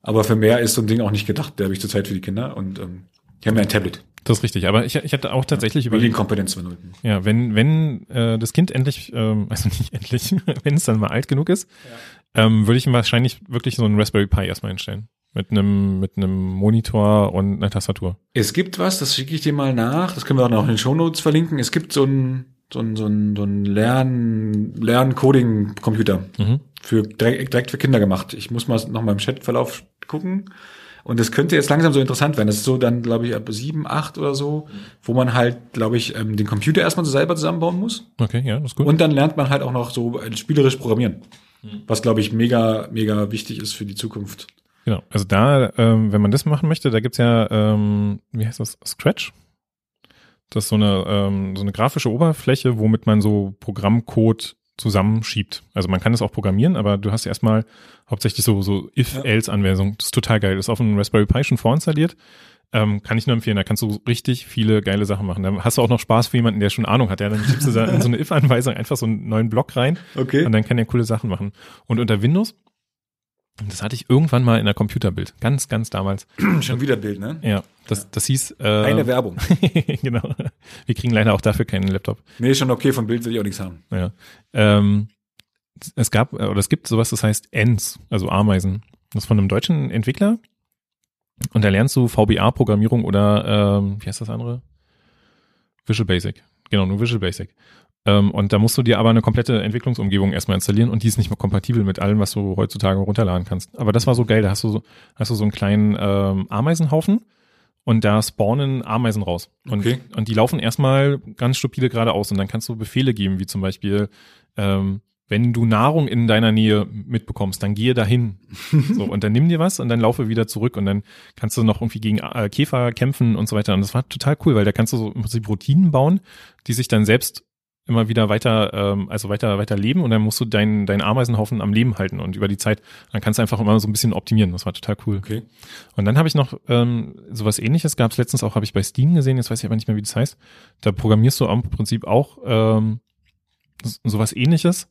S1: Aber für mehr ist so ein Ding auch nicht gedacht, der habe ich zurzeit für die Kinder und ähm, die haben ja ein Tablet.
S2: Das ist richtig, aber ich, ich hatte auch tatsächlich
S1: Ja,
S2: überlegt,
S1: Medienkompetenz 2.0.
S2: ja, wenn, wenn äh, das Kind endlich, ähm, also nicht endlich, wenn es dann mal alt genug ist, ähm, würde ich ihm wahrscheinlich wirklich so einen Raspberry Pi erstmal hinstellen. Mit einem, mit einem Monitor und einer Tastatur.
S1: Es gibt was, das schicke ich dir mal nach, das können wir auch noch in den Shownotes verlinken. Es gibt so ein, so ein, so ein, so ein Lern, Lern-Coding-Computer
S2: Mhm.
S1: für direkt, direkt für Kinder gemacht. Ich muss mal noch mal im Chatverlauf gucken. Und das könnte jetzt langsam so interessant werden. Das ist so dann, glaube ich, ab sieben, acht oder so, wo man halt, glaube ich, ähm, den Computer erstmal so selber zusammenbauen muss.
S2: Okay, ja, das ist gut.
S1: Und dann lernt man halt auch noch so äh, spielerisch programmieren. Was, glaube ich, mega, mega wichtig ist für die Zukunft.
S2: Genau, also da, ähm, wenn man das machen möchte, da gibt's ja, ähm, wie heißt das, Scratch? Das ist so eine, ähm, so eine grafische Oberfläche, womit man so Programmcode zusammenschiebt. Also man kann das auch programmieren, aber du hast erstmal hauptsächlich so, so If-Else-Anwendungen. Das ist total geil. Das ist auf einem Raspberry Pi schon vorinstalliert. Ähm, kann ich nur empfehlen. Da kannst du richtig viele geile Sachen machen. Da hast du auch noch Spaß für jemanden, der schon Ahnung hat. Ja, dann schiebst du da in so eine If-Anweisung einfach so einen neuen Block rein
S1: Okay.
S2: und dann kann er coole Sachen machen. Und unter Windows, das hatte ich irgendwann mal in der Computerbild, ganz, ganz damals.
S1: Schon wieder Bild, ne?
S2: Ja, das, das hieß. Äh,
S1: Eine Werbung.
S2: genau. Wir kriegen leider auch dafür keinen Laptop.
S1: Nee, schon okay, von Bild will ich auch nichts haben.
S2: Ja. Ähm, es gab äh, oder es gibt sowas, das heißt Ants, also Ameisen. Das ist von einem deutschen Entwickler. Und da lernst du VBA-Programmierung oder ähm, wie heißt das andere? Visual Basic. Genau, nur Visual Basic. Ähm, und da musst du dir aber eine komplette Entwicklungsumgebung erstmal installieren und die ist nicht mehr kompatibel mit allem, was du heutzutage runterladen kannst. Aber das war so geil, da hast du so, hast du so einen kleinen ähm, Ameisenhaufen und da spawnen Ameisen raus. Und,
S1: Okay.
S2: und die laufen erstmal ganz stupide geradeaus und dann kannst du Befehle geben, wie zum Beispiel, ähm, wenn du Nahrung in deiner Nähe mitbekommst, dann gehe dahin. so, und dann nimm dir was und dann laufe wieder zurück und dann kannst du noch irgendwie gegen äh, Käfer kämpfen und so weiter. Und das war total cool, weil da kannst du so im Prinzip Routinen bauen, die sich dann selbst immer wieder weiter, ähm, also weiter, weiter leben und dann musst du deinen, deinen Ameisenhaufen am Leben halten und über die Zeit, dann kannst du einfach immer so ein bisschen optimieren. Das war total cool.
S1: Okay.
S2: Und dann habe ich noch ähm, sowas ähnliches, gab es letztens auch, habe ich bei Steam gesehen, jetzt weiß ich aber nicht mehr, wie das heißt. Da programmierst du im Prinzip auch ähm, sowas ähnliches,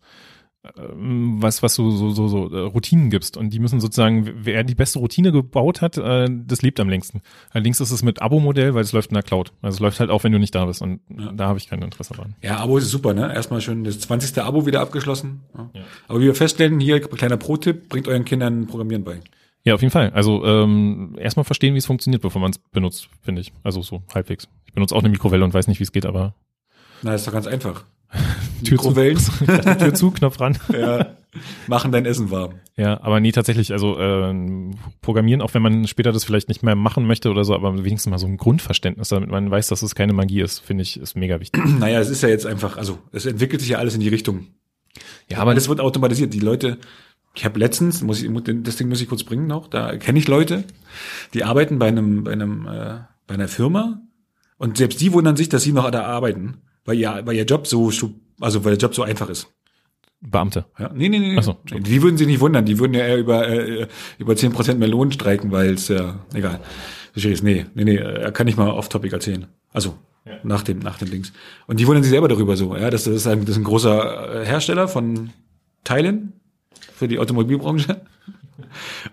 S2: was, was du so, so, so äh, Routinen gibst. Und die müssen sozusagen, wer die beste Routine gebaut hat, äh, das lebt am längsten. Allerdings ist es mit Abo-Modell, weil es läuft in der Cloud. Also es läuft halt auch, wenn du nicht da bist. Und
S1: Ja.
S2: da habe ich kein Interesse dran.
S1: Ja, Abo ist super, ne? Erstmal schön das 20. Abo wieder abgeschlossen. Ja.
S2: Ja.
S1: Aber wie wir feststellen, hier kleiner Pro-Tipp, bringt euren Kindern Programmieren bei.
S2: Ja, auf jeden Fall. Also ähm, erstmal verstehen, wie es funktioniert, bevor man es benutzt, finde ich. Also so halbwegs. Ich benutze auch eine Mikrowelle und weiß nicht, wie es geht, aber
S1: Na, ist doch ganz einfach.
S2: Tür zu. Tür zu, Knopf ran.
S1: ja, machen dein Essen warm.
S2: Ja, aber nee, tatsächlich, also ähm, Programmieren, auch wenn man später das vielleicht nicht mehr machen möchte oder so, aber wenigstens mal so ein Grundverständnis, damit man weiß, dass es keine Magie ist, finde ich, ist mega wichtig.
S1: Naja, es ist ja jetzt einfach, also es entwickelt sich ja alles in die Richtung.
S2: Ja,
S1: Aber das wird automatisiert. Die Leute, ich habe letztens, muss ich, das Ding muss ich kurz bringen noch, da kenne ich Leute, die arbeiten bei einem, bei einem, äh, bei einer Firma und selbst die wundern sich, dass sie noch da arbeiten, weil ihr, weil ihr Job so, stu- also weil der Job so einfach ist.
S2: Beamte.
S1: Ja, nee, nee, nee.
S2: Ach so.
S1: Die würden sich nicht wundern, die würden ja eher über, äh, über 10% mehr Lohn streiken, weil es ja, egal. Verstehst? Nee, nee, nee, er kann nicht mal off-topic erzählen. Also,
S2: Ja.
S1: nach dem, nach den Dings. Und die wundern sich selber darüber so, ja, das, das ist ein, das ist ein großer äh, Hersteller von Teilen für die Automobilbranche.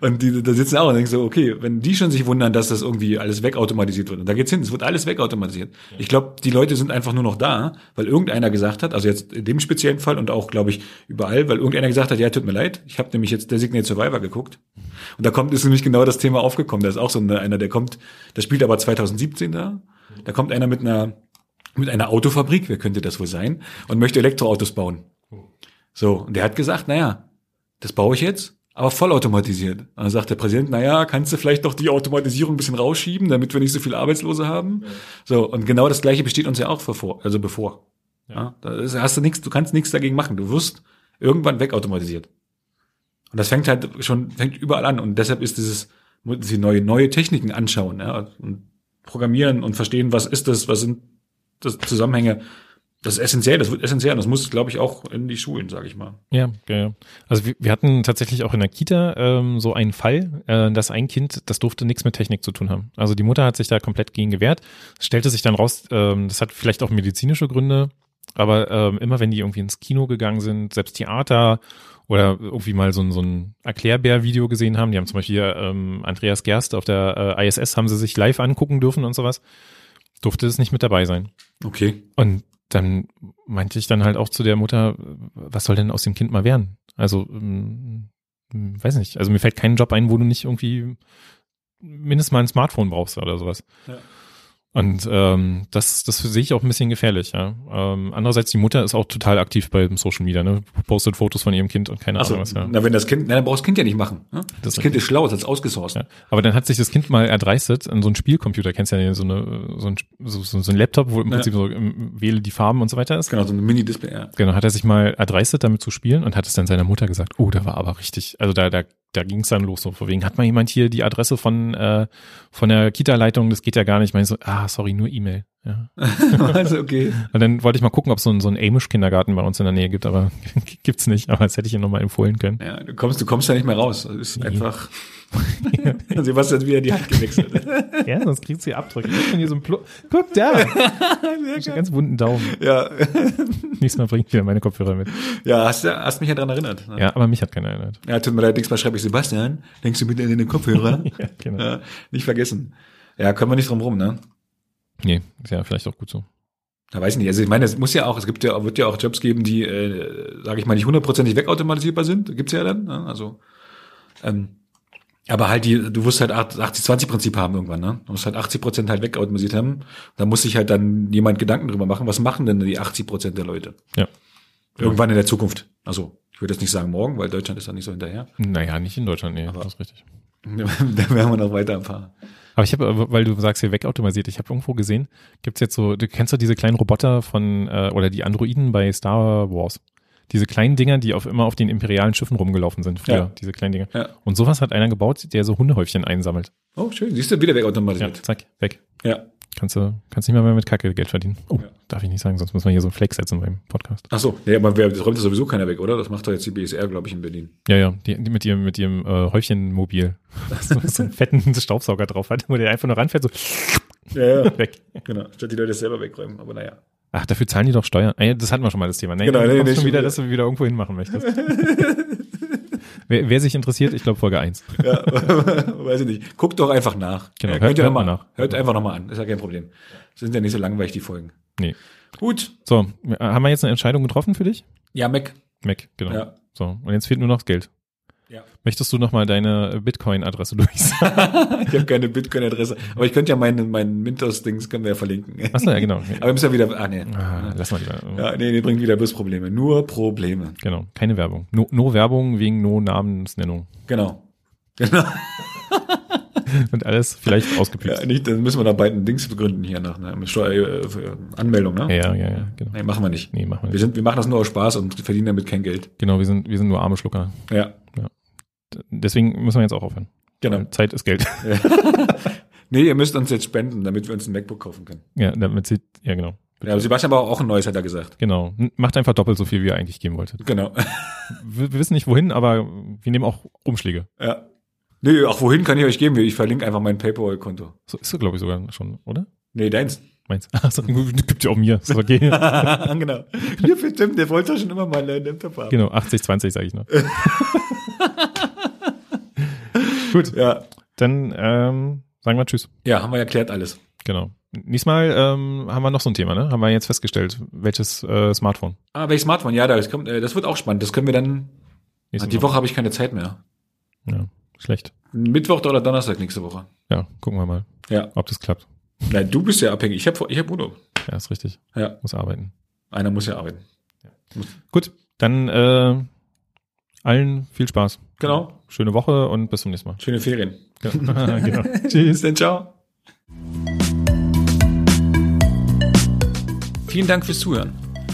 S1: Und die, da sitzen auch und denken so, okay, wenn die schon sich wundern, dass das irgendwie alles wegautomatisiert wird. Und da geht's hin, es wird alles wegautomatisiert. Ich glaube, die Leute sind einfach nur noch da, weil irgendeiner gesagt hat, also jetzt in dem speziellen Fall und auch, glaube ich, überall, weil irgendeiner gesagt hat, ja, tut mir leid, ich habe nämlich jetzt Designated Survivor geguckt. Und da kommt, ist nämlich genau das Thema aufgekommen. Da ist auch so eine, einer, der kommt, der spielt aber 2017 da. Da kommt einer mit einer, mit einer Autofabrik, wer könnte das wohl sein, und möchte Elektroautos bauen. So, und der hat gesagt, naja, das baue ich jetzt, aber vollautomatisiert. Und dann sagt der Präsident, naja, kannst du vielleicht doch die Automatisierung ein bisschen rausschieben, damit wir nicht so viele Arbeitslose haben? So, und genau das Gleiche besteht uns ja auch bevor, also bevor. Ja. da ist, hast du nichts, du kannst nichts dagegen machen. Du wirst irgendwann wegautomatisiert. Und das fängt halt schon, fängt überall an. Und deshalb ist dieses, muss die neue, neue Techniken anschauen, ja, und programmieren und verstehen, was ist das, was sind das Zusammenhänge. Das ist essentiell, das wird essentiell. Das muss, glaube ich, auch in die Schulen, sage ich mal.
S2: Ja, ja, ja. Also wir, wir hatten tatsächlich auch in der Kita ähm, so einen Fall, äh, dass ein Kind, das durfte nichts mit Technik zu tun haben. Also die Mutter hat sich da komplett gegen gewehrt. Es stellte sich dann raus, ähm, das hat vielleicht auch medizinische Gründe, aber ähm, immer wenn die irgendwie ins Kino gegangen sind, selbst Theater oder irgendwie mal so ein, so ein Erklärbär-Video gesehen haben, die haben zum Beispiel ähm, Andreas Gerst auf der äh, ISS haben sie sich live angucken dürfen und sowas. durfte es nicht mit dabei sein.
S1: Okay.
S2: Und dann meinte ich dann halt auch zu der Mutter, was soll denn aus dem Kind mal werden? Also, ähm, weiß nicht. Also mir fällt kein Job ein, wo du nicht irgendwie mindestens mal ein Smartphone brauchst oder sowas.
S1: Ja.
S2: Und ähm, das, das sehe ich auch ein bisschen gefährlich, ja. Ähm, andererseits, die Mutter ist auch total aktiv bei Social Media, ne? Postet Fotos von ihrem Kind und keine
S1: Achso,
S2: Ahnung was, ja.
S1: na, wenn das Kind, na, dann braucht das Kind ja nicht machen. Ne? Das,
S2: ist
S1: Kind ist schlau, es hat ausgesourced.
S2: Ja. Aber dann hat sich das Kind mal erdreistet an so einen Spielcomputer, kennst du ja so, eine, so, ein, so, so, so ein Laptop, wo im
S1: Ja.
S2: Prinzip so ähm, wähle die Farben und so weiter ist.
S1: Genau, so ein Mini-Display, ja.
S2: Genau, hat er sich mal erdreistet, damit zu spielen und hat es dann seiner Mutter gesagt, oh, da war aber richtig, also da, da, da ging es dann los, so vor wegen, hat mal jemand hier die Adresse von, äh, von der Kita-Leitung, das geht ja gar nicht. Ich meine so, ah, sorry, nur E-Mail. Ja.
S1: also, okay.
S2: Und dann wollte ich mal gucken, ob es so, ein- so einen Amish-Kindergarten bei uns in der Nähe gibt, aber gibt's nicht, aber das hätte ich ihm nochmal empfohlen können.
S1: Ja, du kommst, du kommst ja nicht mehr raus. Das ist
S2: Nee.
S1: einfach. Sebastian hat wieder die Hand gewechselt.
S2: Ja, sonst kriegst du hier Abdrücke. Ich bin hier so ein Plo Guck da! Hab ganz wunden Daumen.
S1: ja.
S2: Nächstes Mal bring ich wieder meine Kopfhörer mit.
S1: ja, hast, du- hast mich ja dran erinnert. ne?
S2: Ja, aber mich hat keiner erinnert.
S1: Ja, tut mir leid, nächstes Mal schreibe ich Sebastian. Denkst du mit in den Kopfhörer?
S2: Ja, genau.
S1: ja, nicht vergessen. Ja, können wir nicht drum rum, ne?
S2: Nee, ist ja vielleicht auch gut so.
S1: Da weiß ich nicht. Also ich meine, es muss ja auch, es gibt ja, wird ja auch Jobs geben, die, äh, sage ich mal, nicht hundertprozentig wegautomatisierbar sind. Gibt's ja dann. Ne? Also, ähm, aber halt die, du wirst halt 80-20-Prinzip haben irgendwann, ne? Du musst halt 80 Prozent halt wegautomatisiert haben. Da muss sich halt dann jemand Gedanken drüber machen, was machen denn die 80 Prozent der Leute?
S2: Ja.
S1: Irgendwann in der Zukunft. Also, ich würde jetzt nicht sagen morgen, weil Deutschland ist da nicht so hinterher.
S2: Naja, nicht in Deutschland, nee,
S1: Aber-
S2: das ist richtig.
S1: da werden wir noch weiter ein paar.
S2: Aber ich habe, weil du sagst hier wegautomatisiert, ich habe irgendwo gesehen, gibt's jetzt so, du kennst doch diese kleinen Roboter von, äh, oder die Androiden bei Star Wars. Diese kleinen Dinger, die auf immer auf den imperialen Schiffen rumgelaufen sind früher,
S1: Ja.
S2: diese kleinen Dinger.
S1: Ja.
S2: Und sowas hat einer gebaut, der so Hundehäufchen einsammelt.
S1: Oh, schön. Siehst du, wieder
S2: Ja,
S1: wegautomatisiert.
S2: zack, weg.
S1: Ja.
S2: Kannst du, kannst nicht mehr, mehr mit Kacke Geld verdienen. Oh,
S1: Ja.
S2: darf ich nicht sagen, sonst müssen wir hier so einen Flex setzen beim Podcast.
S1: Ach so. Nee, aber wer, das räumt sowieso keiner weg, oder? Das macht doch jetzt die BSR, glaube ich, in Berlin.
S2: Ja, ja, die, die mit ihrem, mit ihrem äh, Häufchenmobil. so, so einen fetten Staubsauger drauf hat, wo der einfach nur ranfährt, so
S1: Ja, ja.
S2: weg.
S1: genau. Statt die Leute das selber wegräumen. Aber naja.
S2: Ach, dafür zahlen die doch Steuern. Ah, das hatten wir schon mal das Thema. Nee,
S1: Genau, nee, nee,
S2: schon wieder, dass du wieder irgendwo hinmachen möchtest. wer, wer sich interessiert, ich glaube Folge 1.
S1: Ja, weiß ich nicht. Guckt doch einfach nach.
S2: Genau,
S1: Ja,
S2: hört- hört
S1: mal nach. Hört einfach nochmal an. Ist ja kein Problem. Sind ja nicht so langweilig, die Folgen.
S2: Nee.
S1: Gut.
S2: So, äh, haben wir jetzt eine Entscheidung getroffen für dich?
S1: Ja, Mac.
S2: Mac, genau.
S1: Ja.
S2: So, und jetzt fehlt nur noch das Geld.
S1: Ja.
S2: Möchtest du nochmal deine Bitcoin-Adresse durchsagen?
S1: Ich habe keine Bitcoin-Adresse. Aber ich könnte ja meinen mein Mintos-Dings können wir ja verlinken.
S2: Achso, ja, genau.
S1: Aber wir müssen ja wieder. Ah, nee.
S2: Ah, lass mal lieber.
S1: Ja, nee, nee, bringt wieder bloß Probleme. Nur Probleme.
S2: Genau, keine Werbung. No, no Werbung wegen No Namensnennung.
S1: Genau. Genau.
S2: Und alles vielleicht ausgepickt.
S1: Ja, nicht, dann müssen wir da bald ein Dings begründen hier nach einer Steuer, äh, Anmeldung, ne?
S2: Ja, ja, ja, genau.
S1: Nee, machen wir nicht.
S2: Nee, machen wir
S1: Wir,
S2: nicht.
S1: sind, wir machen das nur aus Spaß und verdienen damit kein Geld.
S2: Genau, wir sind, wir sind nur arme Schlucker.
S1: Ja,
S2: Deswegen müssen wir jetzt auch aufhören.
S1: genau.
S2: Weil Zeit ist Geld.
S1: Nee, ihr müsst uns jetzt spenden, damit wir uns ein MacBook kaufen können.
S2: ja, damit sie, ja, genau.
S1: Ja, aber Sebastian braucht auch ein neues, hat er gesagt.
S2: Genau. Macht einfach doppelt so viel, wie ihr eigentlich geben wolltet.
S1: Genau.
S2: Wir, wir wissen nicht wohin, aber wir nehmen auch Umschläge.
S1: Ja. Nee, auch wohin kann ich euch geben? Ich verlinke einfach mein PayPal-Konto.
S2: So ist so, glaube ich, sogar schon, oder?
S1: Nee, deins.
S2: Meins. Achso, gibt ja auch mir. Ist okay.
S1: genau. Ja, bestimmt, der wollte doch schon immer mal einen Laptop haben.
S2: genau, 80, 20 sage ich noch. Gut,
S1: Ja.
S2: dann ähm, sagen wir Tschüss.
S1: ja, haben wir erklärt alles.
S2: Genau. Nächstes Mal ähm, haben wir noch so ein Thema, ne? Haben wir jetzt festgestellt. Welches äh, Smartphone?
S1: Ah, welches Smartphone? Ja, das, kommt, äh, das wird auch spannend. Das können wir dann.
S2: Nächste
S1: die Woche habe ich keine Zeit mehr.
S2: Ja, schlecht.
S1: Mittwoch oder Donnerstag nächste Woche.
S2: Ja, gucken wir mal,
S1: Ja.
S2: ob das klappt.
S1: Nein, du bist ja abhängig. Ich habe ich hab Urlaub.
S2: Ja, ist richtig.
S1: Ja.
S2: Muss arbeiten.
S1: Einer muss ja arbeiten.
S2: Gut, dann äh, allen viel Spaß.
S1: Genau.
S2: Schöne Woche und bis zum nächsten Mal.
S1: Schöne Ferien.
S2: Genau. genau. Tschüss.
S1: dann, ciao. Vielen Dank fürs Zuhören.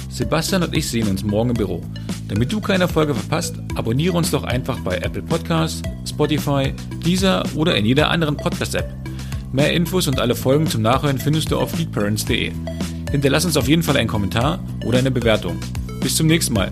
S1: Sebastian und ich sehen uns morgen im Büro. Damit du keine Folge verpasst, abonniere uns doch einfach bei Apple Podcasts, Spotify, Deezer oder in jeder anderen Podcast-App. Mehr Infos und alle Folgen zum Nachhören findest du auf feedparents.de. Hinterlass uns auf jeden Fall einen Kommentar oder eine Bewertung. Bis zum nächsten Mal.